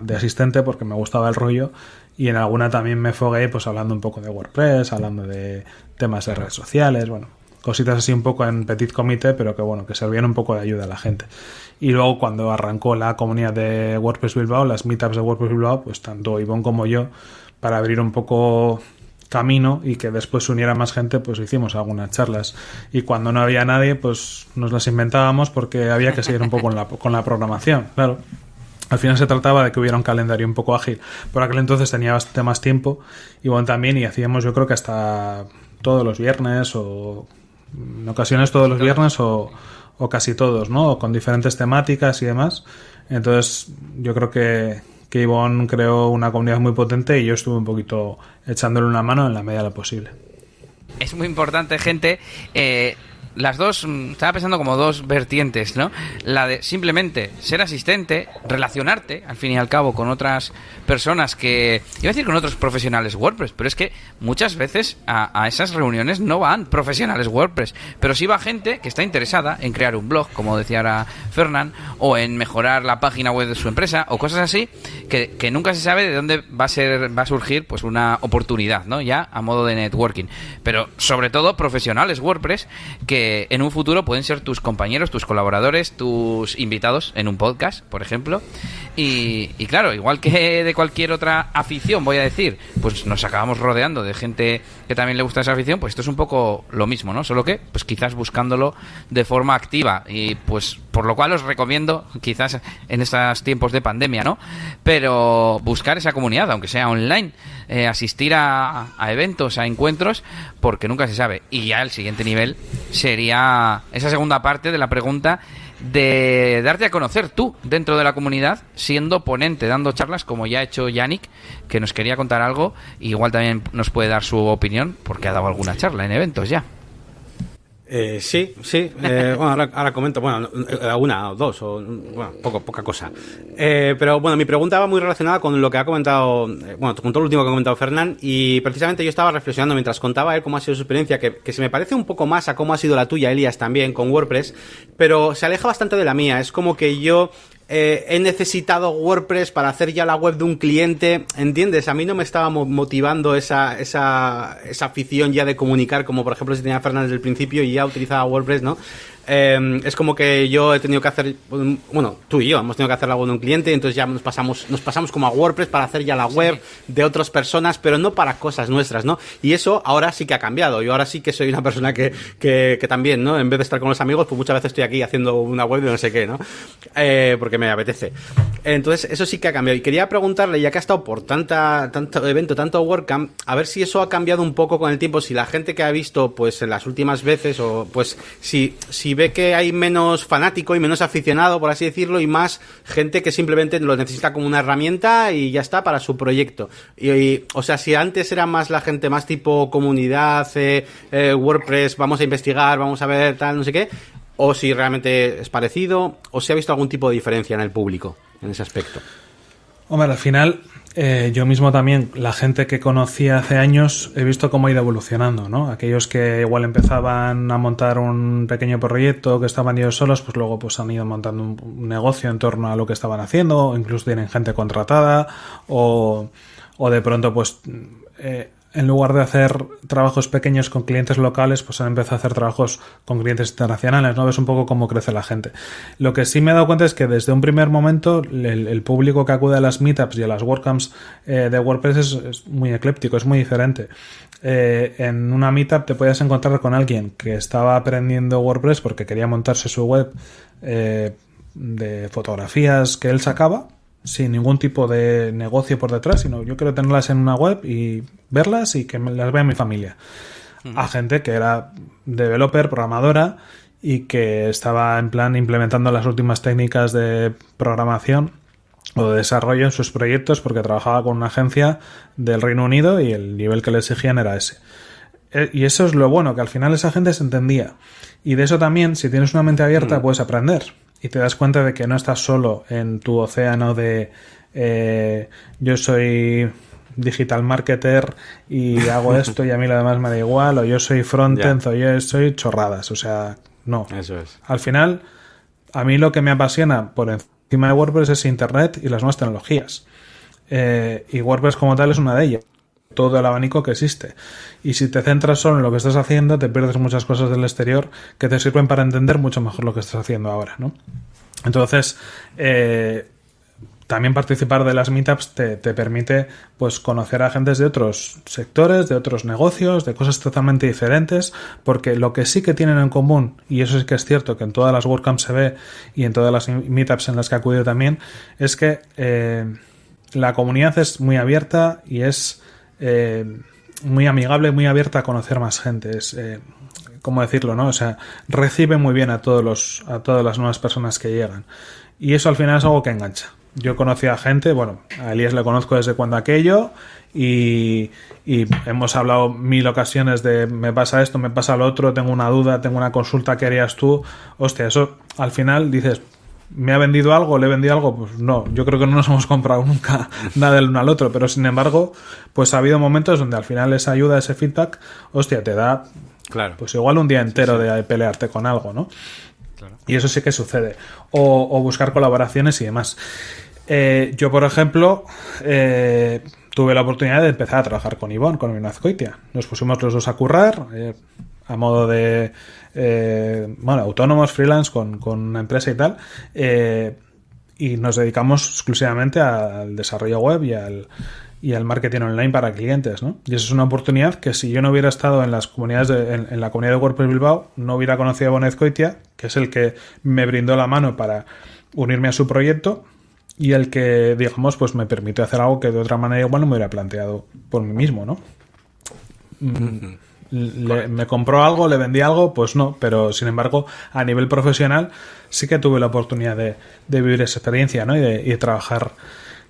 de asistente porque me gustaba el rollo y en alguna también me fogué pues hablando un poco de WordPress, hablando de temas de redes sociales, bueno, cositas así un poco en petit comité, pero que bueno, que servían un poco de ayuda a la gente. Y luego cuando arrancó la comunidad de WordPress Bilbao, las meetups de WordPress Bilbao, pues tanto Ivonne como yo, para abrir un poco camino y que después se uniera más gente, pues hicimos algunas charlas. Y cuando no había nadie, pues nos las inventábamos porque había que seguir un poco con la, programación, claro. Al final se trataba de que hubiera un calendario un poco ágil. Por aquel entonces tenía bastante más tiempo y bueno, también y hacíamos yo creo que hasta todos los viernes o en ocasiones todos los viernes o, o casi todos, ¿no? con diferentes temáticas y demás. Entonces yo creo que, que Ivonne creó una comunidad muy potente y yo estuve un poquito echándole una mano en la medida de lo posible. Es muy importante, gente, eh, las dos, mm, estaba pensando como dos vertientes, ¿no? La de simplemente ser asistente, relacionarte, al fin y al cabo, con otras personas que, iba a decir con otros profesionales WordPress, pero es que muchas veces a, esas reuniones no van profesionales WordPress, pero sí va gente que está interesada en crear un blog, como decía ahora Fernán, o en mejorar la página web de su empresa, o cosas así, que, que nunca se sabe de dónde va a ser, va a surgir, pues una oportunidad, ¿no? Ya a modo de networking. Pero sobre todo profesionales WordPress que en un futuro pueden ser tus compañeros, tus colaboradores, tus invitados en un podcast, por ejemplo. Y, claro, igual que de cualquier otra afición, voy a decir, pues nos acabamos rodeando de gente que también le gusta esa afición, pues esto es un poco lo mismo, ¿no? Solo que, pues quizás buscándolo de forma activa. Y pues por lo cual os recomiendo, quizás en estos tiempos de pandemia, ¿no? Pero buscar esa comunidad, aunque sea online, eh, asistir a, a eventos, a encuentros, porque nunca se sabe. Y ya el siguiente nivel sería esa segunda parte de la pregunta de darte a conocer tú dentro de la comunidad, siendo ponente, dando charlas, como ya ha hecho Yannick, que nos quería contar algo, igual también nos puede dar su opinión, porque ha dado alguna charla en eventos ya. Eh, sí, sí. Eh, bueno, ahora, comento, bueno, eh, una o dos, o bueno, poco, poca cosa. Eh, pero bueno, mi pregunta va muy relacionada con lo que ha comentado, bueno, con todo lo último que ha comentado Fernán, y precisamente yo estaba reflexionando mientras contaba él cómo ha sido su experiencia, que, que se me parece un poco más a cómo ha sido la tuya, Elias, también con WordPress, pero se aleja bastante de la mía. Es como que yo eh, he necesitado WordPress para hacer ya la web de un cliente, ¿entiendes? A mí no me estaba motivando esa, esa, esa afición ya de comunicar, como por ejemplo si tenía Fernández desde el principio y ya utilizaba WordPress, ¿no? Eh, es como que yo he tenido que hacer, bueno, tú y yo hemos tenido que hacer web de un cliente, entonces ya nos pasamos, nos pasamos como a WordPress para hacer ya la web de otras personas, pero no para cosas nuestras, ¿no? Y eso ahora sí que ha cambiado. Yo ahora sí que soy una persona que, que, que también, ¿no? En vez de estar con los amigos, pues muchas veces estoy aquí haciendo una web de no sé qué, ¿no? Eh, porque me apetece. Entonces, eso sí que ha cambiado. Y quería preguntarle, ya que ha estado por tanta, tanto evento, tanto WordCamp, a ver si eso ha cambiado un poco con el tiempo, si la gente que ha visto, pues, en las últimas veces, o pues, si, si ve que hay menos fanático y menos aficionado, por así decirlo, y más gente que simplemente lo necesita como una herramienta y ya está para su proyecto. Y, o sea, si antes era más la gente más tipo comunidad, eh, eh, WordPress, vamos a investigar, vamos a ver tal, no sé qué, o si realmente es parecido, o si ha visto algún tipo de diferencia en el público en ese aspecto. Hombre, al final eh, yo mismo también, la gente que conocí hace años, he visto cómo ha ido evolucionando, ¿no? Aquellos que igual empezaban a montar un pequeño proyecto, que estaban ellos solos, pues luego pues han ido montando un negocio en torno a lo que estaban haciendo, incluso tienen gente contratada, o, o de pronto pues eh, en lugar de hacer trabajos pequeños con clientes locales, pues han empezado a hacer trabajos con clientes internacionales, ¿no? Ves un poco cómo crece la gente. Lo que sí me he dado cuenta es que desde un primer momento el, público que acude a las meetups y a las WordCamps eh, de WordPress es, muy ecléptico, es muy diferente. Eh, en una meetup te puedes encontrar con alguien que estaba aprendiendo WordPress porque quería montarse su web eh, de fotografías que él sacaba sin ningún tipo de negocio por detrás, sino yo quiero tenerlas en una web y verlas y que me las vea mi familia. A gente que era developer, programadora y que estaba en plan implementando las últimas técnicas de programación o de desarrollo en sus proyectos porque trabajaba con una agencia del Reino Unido y el nivel que le exigían era ese. Eh, y eso es lo bueno, que al final esa gente se entendía. Y de eso también, si tienes una mente abierta, puedes aprender y te das cuenta de que no estás solo en tu océano de eh, yo soy digital marketer y hago esto y a mí lo demás me da igual, o yo soy frontend, o yo soy chorradas, o sea, no. Eso es. Al final, a mí lo que me apasiona por encima de WordPress es Internet y las nuevas tecnologías. Eh, y WordPress como tal es una de ellas todo el abanico que existe. Y si te centras solo en lo que estás haciendo, te pierdes muchas cosas del exterior que te sirven para entender mucho mejor lo que estás haciendo ahora, ¿no? Entonces, eh, también participar de las meetups te, te, permite pues conocer a agentes de otros sectores, de otros negocios, de cosas totalmente diferentes, porque lo que sí que tienen en común, y eso sí que es cierto que en todas las WordCamps se ve y en todas las meetups en las que acudido también, es que eh, la comunidad es muy abierta y es eh, muy amigable, muy abierta a conocer más gente. Es, eh, ¿cómo decirlo, no? O sea, recibe muy bien a todos los, a todas las nuevas personas que llegan. Y eso al final es algo que engancha. Yo conocí a gente, bueno, a Elías le conozco desde cuando aquello y, y, hemos hablado mil ocasiones de me pasa esto, me pasa lo otro, tengo una duda, tengo una consulta, ¿qué harías tú? Hostia, eso al final dices, ¿Me ha vendido algo? ¿Le he vendido algo? Pues no, yo creo que no nos hemos comprado nunca nada del uno al otro, pero sin embargo, pues ha habido momentos donde al final esa ayuda, ese feedback, hostia, te da, claro. pues igual un día entero de pelearte con algo, ¿no? Y eso sí que sucede. O, buscar colaboraciones y demás. Eh, yo, por ejemplo, eh, tuve la oportunidad de empezar a trabajar con Ivonne, con Azcoitia. Nos pusimos los dos a currar, eh, a modo de eh, bueno, autónomos, freelance, con, una empresa y tal, eh, y nos dedicamos exclusivamente al desarrollo web y al, y al marketing online para clientes, ¿no? Y eso es una oportunidad que si yo no hubiera estado en las comunidades en, la comunidad de WordPress Bilbao, no hubiera conocido a Bonez Coitia, que es el que me brindó la mano para unirme a su proyecto y el que, digamos, pues me permitió hacer algo que de otra manera igual no me hubiera planteado por mí mismo, ¿no? Me compró algo, le vendí algo, pues no, pero sin embargo, a nivel profesional sí que tuve la oportunidad de, vivir esa experiencia ¿no? y, de, trabajar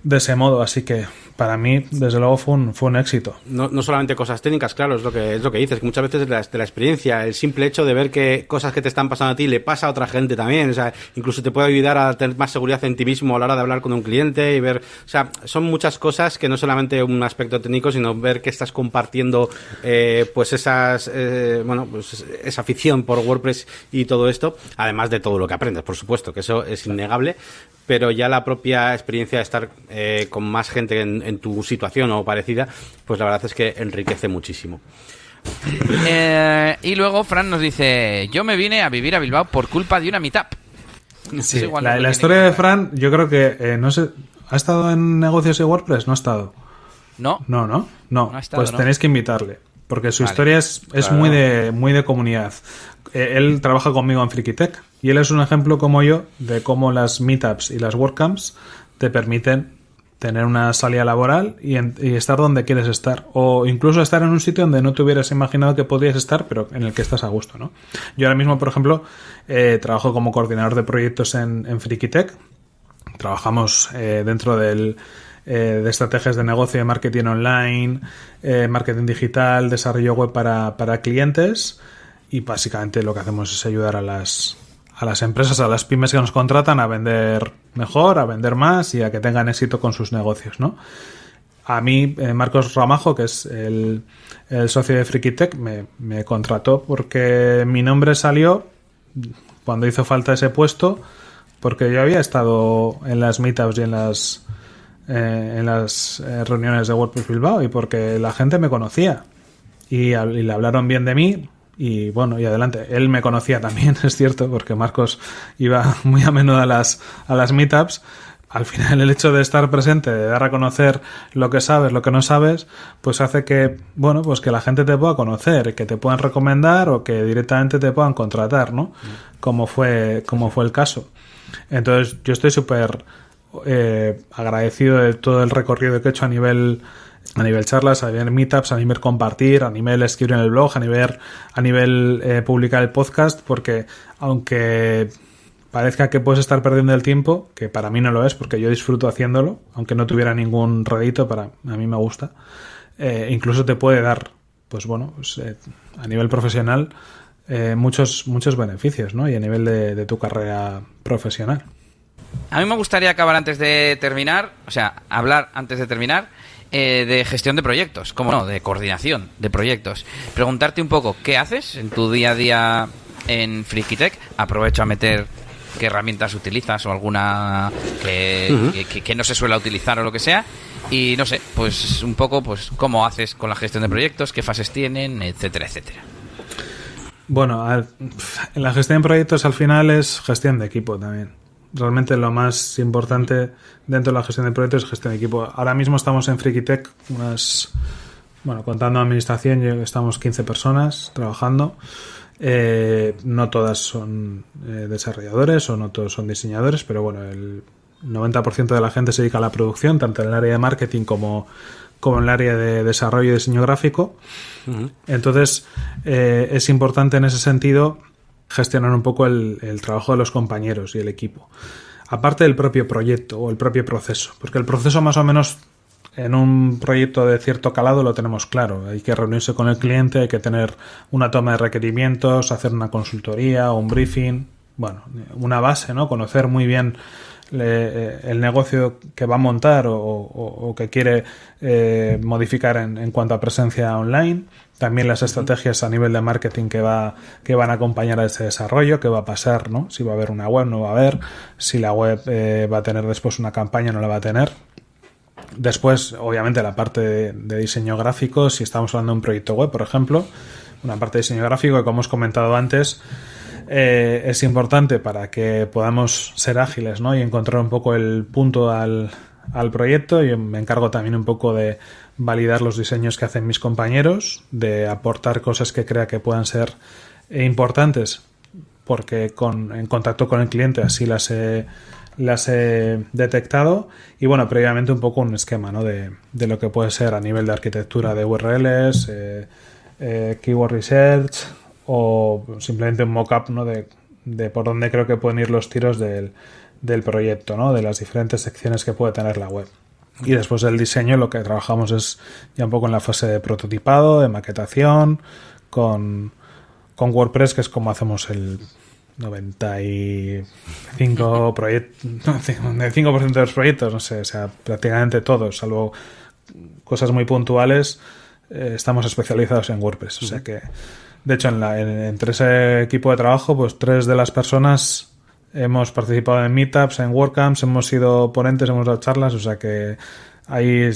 de ese modo. Así que para mí, desde luego, fue un, fue un éxito. No, no solamente cosas técnicas, claro, es lo que, es lo que dices, que muchas veces de la, de la experiencia, el simple hecho de ver que cosas que te están pasando a ti le pasa a otra gente también. O sea, incluso te puede ayudar a tener más seguridad en ti mismo a la hora de hablar con un cliente y ver. O sea, son muchas cosas que no solamente un aspecto técnico, sino ver que estás compartiendo, eh, pues esas, eh, bueno, pues esa afición por WordPress y todo esto, además de todo lo que aprendes, por supuesto, que eso es innegable pero ya la propia experiencia de estar eh, con más gente en, tu situación o parecida, pues la verdad es que enriquece muchísimo. Eh, y luego Fran nos dice, yo me vine a vivir a Bilbao por culpa de una meetup. Sí, la, historia de Fran, yo creo que, eh, no sé, ¿ha estado en negocios de WordPress? No ha estado. No. No, no, no. pues tenéis que invitarle. Porque su historia es, es muy, de, muy de comunidad. él trabaja conmigo en FrikiTech y él es un ejemplo como yo de cómo las meetups y las WordCamps te permiten tener una salida laboral y, estar donde quieres estar. O incluso estar en un sitio donde no te hubieras imaginado que podrías estar, pero en el que estás a gusto, ¿no? Yo ahora mismo, por ejemplo, eh, trabajo como coordinador de proyectos en, en. Trabajamos eh, dentro del, eh, de estrategias de negocio de marketing online, marketing digital, desarrollo web para, para clientes. Y básicamente lo que hacemos es ayudar a las, a las empresas, a las pymes que nos contratan a vender mejor, a vender más y a que tengan éxito con sus negocios, ¿no? A mí, eh, Marcos Ramajo, que es el, socio de Frikitech, me, me contrató porque mi nombre salió cuando hizo falta ese puesto, porque yo había estado en las meetups y en las eh, en las eh, reuniones de WordPress Bilbao y porque la gente me conocía y, y, le hablaron bien de mí y bueno, y adelante. Él me conocía también, es cierto, porque Marcos iba muy a menudo a las, a las meetups. Al final, el hecho de estar presente, de dar a conocer lo que sabes, lo que no sabes, pues hace que, bueno, pues que la gente te pueda conocer, que te puedan recomendar o que directamente te puedan contratar, ¿no? Como fue, como fue el caso. Entonces, yo estoy súper eh, agradecido de todo el recorrido que he hecho a nivel a nivel charlas, a nivel meetups, a nivel compartir, a nivel escribir en el blog, a nivel, a nivel eh, publicar el podcast, porque aunque parezca que puedes estar perdiendo el tiempo, que para mí no lo es, porque yo disfruto haciéndolo, aunque no tuviera ningún rédito, para a mí me gusta, eh, incluso te puede dar, pues bueno, pues, eh, a nivel profesional, muchos, muchos beneficios, ¿no? Y a nivel de tu carrera profesional. A mí me gustaría acabar antes de terminar, o sea, hablar antes de terminar eh, de gestión de proyectos, como no, de coordinación de proyectos. Preguntarte un poco, ¿qué haces en tu día a día en FreakyTech? Aprovecho a meter qué herramientas utilizas o alguna que, que, no se suele utilizar o lo que sea. Y no sé, pues un poco, pues cómo haces con la gestión de proyectos, qué fases tienen, etcétera, etcétera. Bueno, en la gestión de proyectos al final es gestión de equipo también realmente lo más importante dentro de la gestión de proyectos es gestión de equipo. Ahora mismo estamos en FreakyTech, unas, bueno, contando administración, estamos 15 personas trabajando. Eh, no todas son eh, desarrolladores o no todos son diseñadores, pero bueno, el 90% de la gente se dedica a la producción, tanto en el área de marketing como, como en el área de desarrollo y diseño gráfico. Entonces, eh, es importante en ese sentido gestionar un poco el, trabajo de los compañeros y el equipo. Aparte del propio proyecto o el propio proceso, porque el proceso más o menos en un proyecto de cierto calado lo tenemos claro. Hay que reunirse con el cliente, hay que tener una toma de requerimientos, hacer una consultoría un briefing, bueno, una base, ¿no? Conocer muy bien eh, el negocio que va a montar o, que quiere eh, modificar en, cuanto a presencia online, también las estrategias a nivel de marketing que va que van a acompañar a ese desarrollo, qué va a pasar, ¿no? Si va a haber una web, no va a haber, si la web eh, va a tener después una campaña, no la va a tener. Después, obviamente, la parte de, diseño gráfico, si estamos hablando de un proyecto web, por ejemplo, una parte de diseño gráfico que, como hemos comentado antes, eh, es importante para que podamos ser ágiles ¿no? y encontrar un poco el punto al, al proyecto. y me encargo también un poco de validar los diseños que hacen mis compañeros, de aportar cosas que crea que puedan ser importantes, porque con, en contacto con el cliente así las he, las he detectado. Y bueno, previamente un poco un esquema ¿no? de, de lo que puede ser a nivel de arquitectura de URLs, eh, eh, keyword research, o simplemente un mock-up ¿no? de, de, por dónde creo que pueden ir los tiros del, del proyecto, ¿no? de las diferentes secciones que puede tener la web. Y después del diseño lo que trabajamos es ya un poco en la fase de prototipado, de maquetación, con, con WordPress, que es como hacemos el 95 proyectos, 5% de los proyectos, no sé, o sea, prácticamente todos, salvo cosas muy puntuales, eh, estamos especializados en WordPress. O sea que, de hecho, en, la, entre ese equipo de trabajo, pues tres de las personas hemos participado en meetups, en WordCamps, hemos sido ponentes, hemos dado charlas, o sea que hay,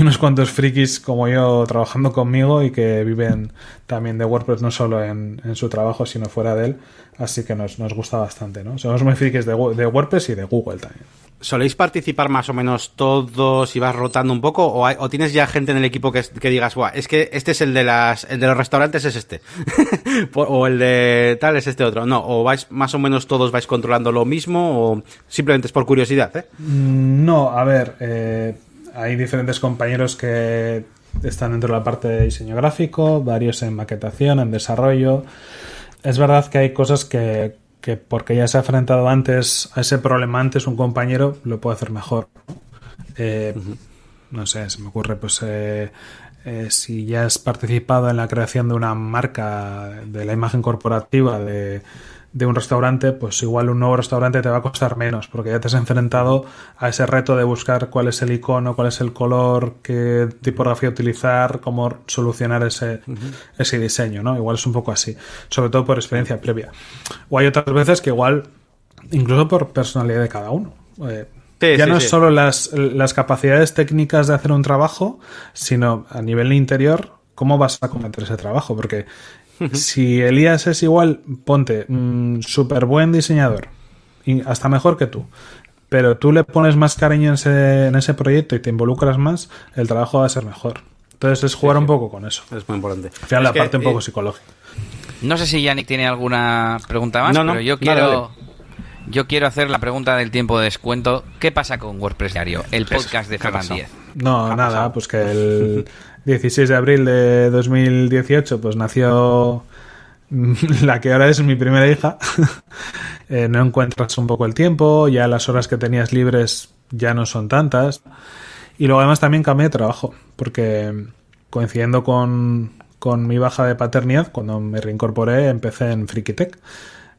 unos cuantos frikis como yo trabajando conmigo y que viven también de WordPress no solo en, su trabajo, sino fuera de él. Así que nos, gusta bastante, ¿no? Somos muy frikis de WordPress y de Google también. ¿Soléis participar más o menos todos y vas rotando un poco? ¿O, tienes ya gente en el equipo que, digas, Buah, es que este es el de las, el de los restaurantes es este? o el de tal es este otro. No, o vais más o menos todos vais controlando lo mismo o simplemente es por curiosidad, ¿eh? Mm, no, a ver, eh, hay diferentes compañeros que están dentro de la parte de diseño gráfico, varios en maquetación, en desarrollo. Es verdad que hay cosas que que porque ya se ha enfrentado antes a ese problema antes un compañero lo puede hacer mejor. Eh, no sé, se me ocurre pues eh, eh, si ya has participado en la creación de una marca de la imagen corporativa de de un restaurante, pues igual un nuevo restaurante te va a costar menos, porque ya te has enfrentado a ese reto de buscar cuál es el icono, cuál es el color, qué tipografía utilizar, cómo solucionar ese, ese diseño, ¿no? Igual es un poco así, sobre todo por experiencia previa. O hay otras veces que igual, incluso por personalidad de cada uno. Eh, ya no es solo las, las capacidades técnicas de hacer un trabajo, sino a nivel interior, cómo vas a cometer ese trabajo, porque si Elías es igual, ponte, mm, súper buen diseñador, y hasta mejor que tú, pero tú le pones más cariño en ese, en ese proyecto y te involucras más, el trabajo va a ser mejor. Entonces es jugar un poco con eso. Es muy importante. Al final, la parte un poco eh, psicológica. No sé si Yannick tiene alguna pregunta más, pero yo quiero... Yo quiero hacer la pregunta del tiempo de descuento. ¿Qué pasa con WordPress Diario, el podcast de Ferran No, nada, pues que el, 16 de abril de 2018, pues nació la que ahora es mi primera hija. Eh, no encuentras un poco el tiempo, ya las horas que tenías libres ya no son tantas. Y luego además también cambié de trabajo, porque coincidiendo con, con mi baja de paternidad, cuando me reincorporé, empecé en Frikitech.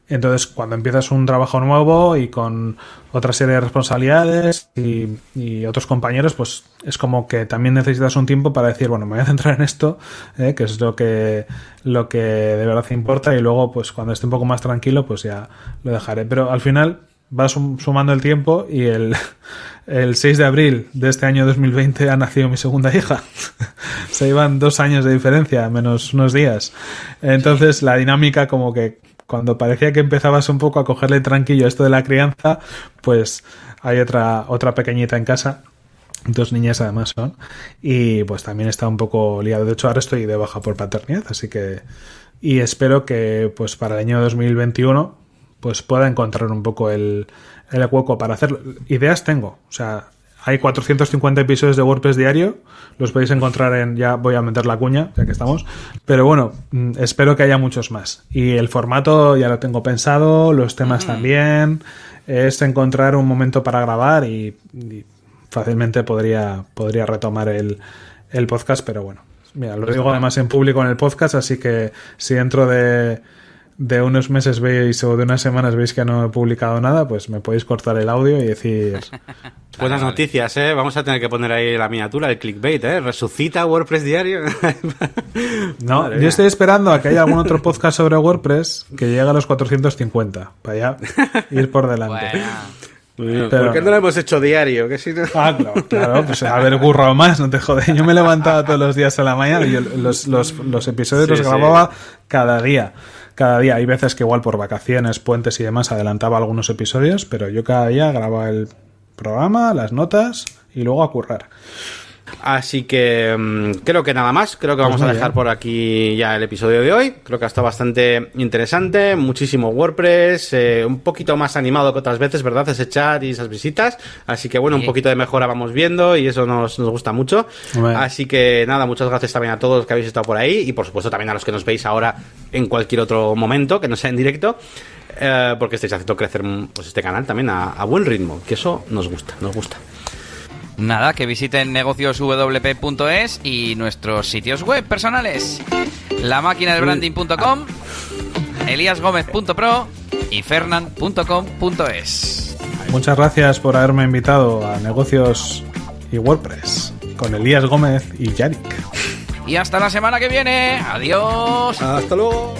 Entonces, cuando empiezas un trabajo nuevo y con otra serie de responsabilidades y, otros compañeros, pues es como que también necesitas un tiempo para decir, bueno, me voy a centrar en esto, eh, que es lo que, lo que de verdad importa, y luego, pues cuando esté un poco más tranquilo, pues ya lo dejaré. Pero al final vas sumando el tiempo y el, el 6 de abril de este año 2020 ha nacido mi segunda hija. Se iban dos años de diferencia, menos unos días. Entonces la dinámica como que cuando parecía que empezabas un poco a cogerle tranquillo esto de la crianza, pues hay otra, otra pequeñita en casa. Dos niñas además son. Y pues también está un poco liado. De hecho, ahora estoy de baja por paternidad, así que. Y espero que pues para el año 2021 pues pueda encontrar un poco el, el hueco para hacerlo. Ideas tengo. O sea, hay 450 episodios de WordPress diario. Los podéis encontrar en. Ya voy a meter la cuña, ya que estamos. Pero bueno, mm, espero que haya muchos más. Y el formato ya lo tengo pensado, los temas también. Es encontrar un momento para grabar y, fácilmente podría, podría retomar el, el podcast, pero bueno. Mira, lo digo además en público en el podcast, así que si dentro de de unos meses veis o de unas semanas veis que no he publicado nada, pues me podéis cortar el audio y decir... Buenas noticias, ¿eh? Vamos a tener que poner ahí la miniatura, el clickbait, ¿eh? Resucita WordPress diario. no, yo estoy esperando a que haya algún otro podcast sobre WordPress que llegue a los 450, para ya ir por delante. ¿Por qué no lo hemos hecho diario? Que si Ah, claro, claro, pues haber currado más, no te jodes. Yo me levantaba todos los días a la mañana y los, los, los, episodios los grababa cada día cada día. Hay veces que igual por vacaciones, puentes y demás adelantaba algunos episodios, pero yo cada día grababa el programa, las notas y luego a currar. Así que mm, creo que nada más. Creo que vamos pues a dejar por aquí ya el episodio de hoy. Creo que ha estado bastante interesante. Muchísimo WordPress. Eh, un poquito más animado que otras veces, ¿verdad? Ese chat y esas visitas. Así que bueno, un poquito de mejora vamos viendo y eso nos, nos gusta mucho. Así que nada, muchas gracias también a todos los que habéis estado por ahí y por supuesto también a los que nos veis ahora en cualquier otro momento, que no sea en directo. Eh, porque estáis haciendo crecer pues, este canal también a buen ritmo, que eso nos gusta, nos gusta. Nada, que visiten negocioswp.es y nuestros sitios web personales. La máquina del branding.com, eliasgomez.pro y fernan.com.es. Muchas gracias por haberme invitado a Negocios y WordPress con Elías Gómez y Yannick. Y hasta la semana que viene. Adiós. Hasta luego.